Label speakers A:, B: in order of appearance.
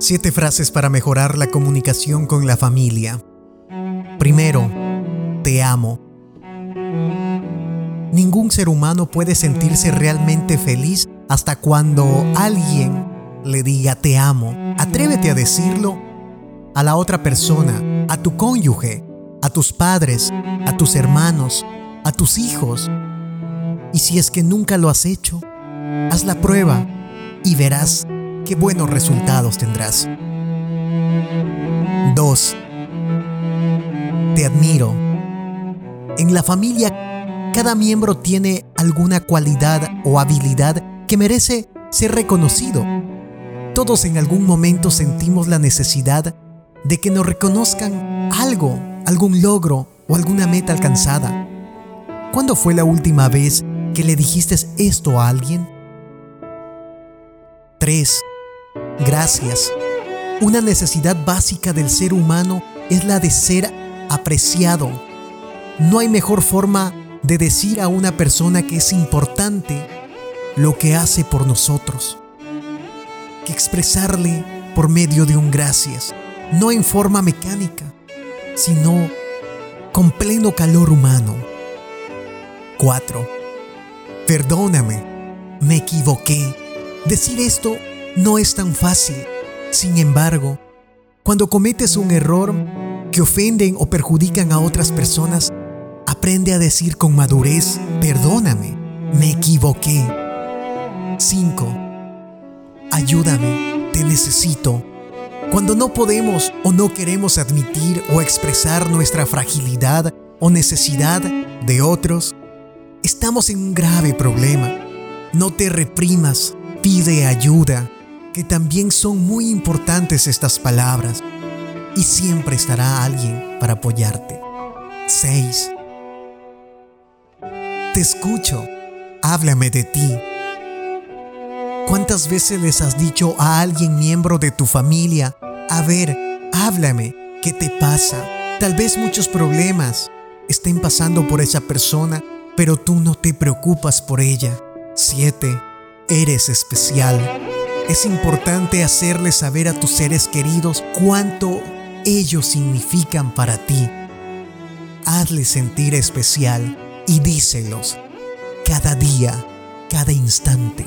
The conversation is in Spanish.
A: Siete frases para mejorar la comunicación con la familia. Primero, te amo. Ningún ser humano puede sentirse realmente feliz hasta cuando alguien le diga te amo. Atrévete a decirlo a la otra persona, a tu cónyuge, a tus padres, a tus hermanos, a tus hijos. Y si es que nunca lo has hecho, haz la prueba y verás qué buenos resultados tendrás. 2. Te admiro. En la familia, cada miembro tiene alguna cualidad o habilidad que merece ser reconocido. Todos en algún momento sentimos la necesidad de que nos reconozcan algo, algún logro o alguna meta alcanzada. ¿Cuándo fue la última vez que le dijiste esto a alguien? 3. Gracias. Una necesidad básica del ser humano es la de ser apreciado. No hay mejor forma de decir a una persona que es importante lo que hace por nosotros que expresarle por medio de un gracias, no en forma mecánica, sino con pleno calor humano. 4. Perdóname, me equivoqué. Decir esto no es tan fácil. Sin embargo, cuando cometes un error que ofenden o perjudican a otras personas, aprende a decir con madurez, perdóname, me equivoqué. 5. Ayúdame, te necesito. Cuando no podemos o no queremos admitir o expresar nuestra fragilidad o necesidad de otros, estamos en un grave problema. No te reprimas, pide ayuda que también son muy importantes estas palabras y siempre estará alguien para apoyarte. 6. Te escucho, háblame de ti. ¿Cuántas veces les has dicho a alguien miembro de tu familia, a ver, háblame, ¿qué te pasa? Tal vez muchos problemas estén pasando por esa persona, pero tú no te preocupas por ella. 7. Eres especial. Es importante hacerle saber a tus seres queridos cuánto ellos significan para ti. Hazles sentir especial y díselos cada día, cada instante.